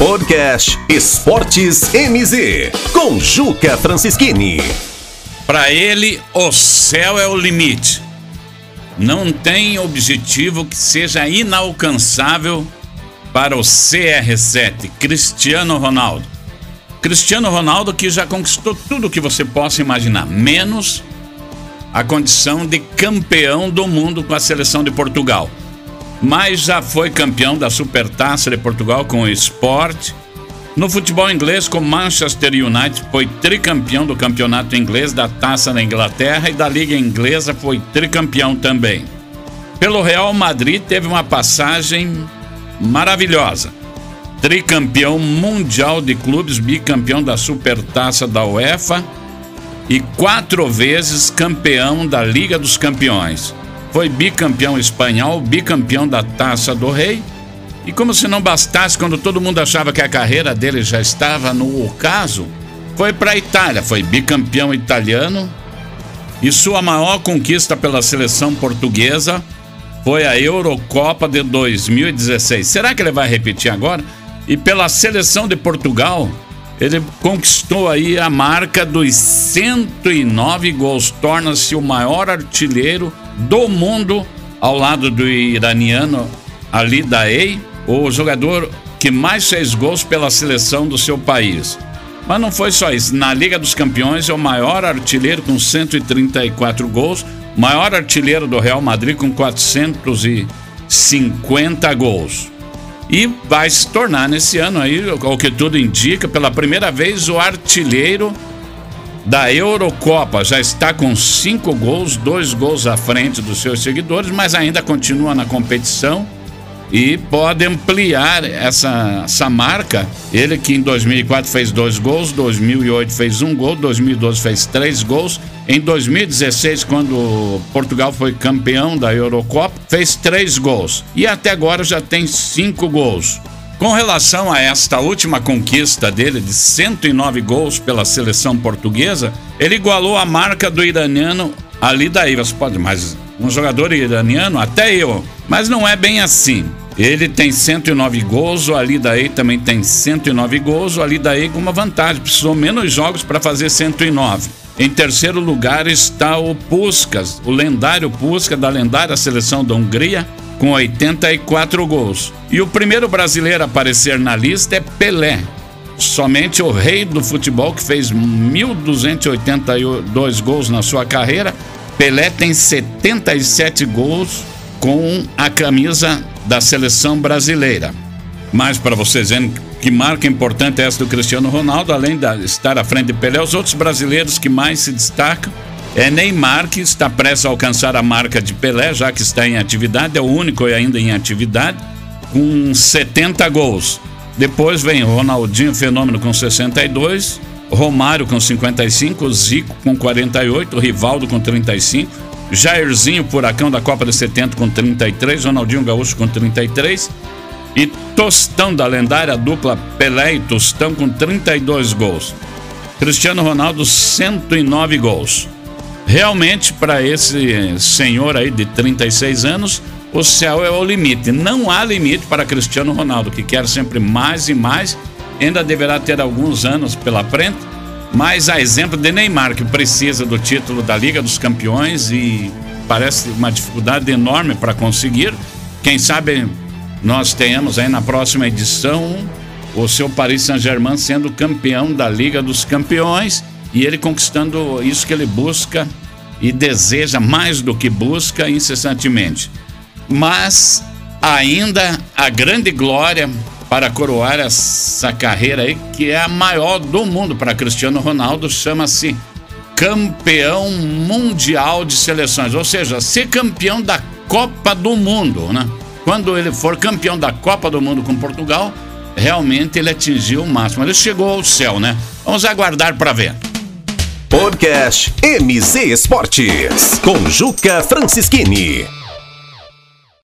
Podcast Esportes MZ, com Juca Francischini. Para ele, o céu é o limite. Não tem objetivo que seja inalcançável para o CR7, Cristiano Ronaldo. Cristiano Ronaldo que já conquistou tudo que você possa imaginar, menos a condição de campeão do mundo com a seleção de Portugal mas já foi campeão da Supertaça de Portugal com o Sport. No futebol inglês, com Manchester United, foi tricampeão do campeonato inglês, da Taça da Inglaterra e da Liga Inglesa foi tricampeão também. Pelo Real Madrid, teve uma passagem maravilhosa. Tricampeão mundial de clubes, bicampeão da Supertaça da UEFA e quatro vezes campeão da Liga dos Campeões foi bicampeão espanhol, bicampeão da Taça do Rei. E como se não bastasse, quando todo mundo achava que a carreira dele já estava no ocaso, foi para a Itália, foi bicampeão italiano. E sua maior conquista pela seleção portuguesa foi a Eurocopa de 2016. Será que ele vai repetir agora? E pela seleção de Portugal, ele conquistou aí a marca dos 109 gols, torna-se o maior artilheiro do mundo ao lado do iraniano Ali Daei, o jogador que mais fez gols pela seleção do seu país. Mas não foi só isso. Na Liga dos Campeões é o maior artilheiro com 134 gols, maior artilheiro do Real Madrid com 450 gols e vai se tornar nesse ano aí, o que tudo indica, pela primeira vez o artilheiro da Eurocopa. Já está com cinco gols, dois gols à frente dos seus seguidores, mas ainda continua na competição e pode ampliar essa, essa marca. Ele que em 2004 fez dois gols, 2008 fez um gol, 2012 fez três gols. Em 2016, quando Portugal foi campeão da Eurocopa, fez três gols e até agora já tem cinco gols. Com relação a esta última conquista dele de 109 gols pela seleção portuguesa, ele igualou a marca do iraniano Ali. Você pode, mas um jogador iraniano, até eu. Mas não é bem assim. Ele tem 109 gols, o Ali Daei também tem 109 gols, o Ali Daei com uma vantagem, precisou menos jogos para fazer 109. Em terceiro lugar está o Puskas, o lendário Puskas da lendária seleção da Hungria, com 84 gols. E o primeiro brasileiro a aparecer na lista é Pelé, somente o rei do futebol que fez 1.282 gols na sua carreira. Pelé tem 77 gols com a camisa da seleção brasileira. Mas para vocês verem que marca importante é essa do Cristiano Ronaldo, além de estar à frente de Pelé, os outros brasileiros que mais se destacam é Neymar, que está prestes a alcançar a marca de Pelé, já que está em atividade, é o único ainda em atividade, com 70 gols. Depois vem Ronaldinho Fenômeno com 62, Romário com 55, Zico com 48, Rivaldo com 35, Jairzinho Furacão da Copa de 70 com 33, Ronaldinho Gaúcho com 33 e Tostão da lendária dupla Pelé e Tostão com 32 gols. Cristiano Ronaldo 109 gols. Realmente para esse senhor aí de 36 anos, o céu é o limite. Não há limite para Cristiano Ronaldo, que quer sempre mais e mais. Ainda deverá ter alguns anos pela frente mas a exemplo de Neymar, que precisa do título da Liga dos Campeões e parece uma dificuldade enorme para conseguir. Quem sabe nós tenhamos aí na próxima edição o seu Paris Saint-Germain sendo campeão da Liga dos Campeões e ele conquistando isso que ele busca e deseja mais do que busca incessantemente. Mas ainda a grande glória para coroar essa carreira aí, que é a maior do mundo para Cristiano Ronaldo, chama-se campeão mundial de seleções, ou seja, ser campeão da Copa do Mundo, né? Quando ele for campeão da Copa do Mundo com Portugal, realmente ele atingiu o máximo. Ele chegou ao céu, né? Vamos aguardar para ver. Podcast MZ Esportes com Juca Francischini.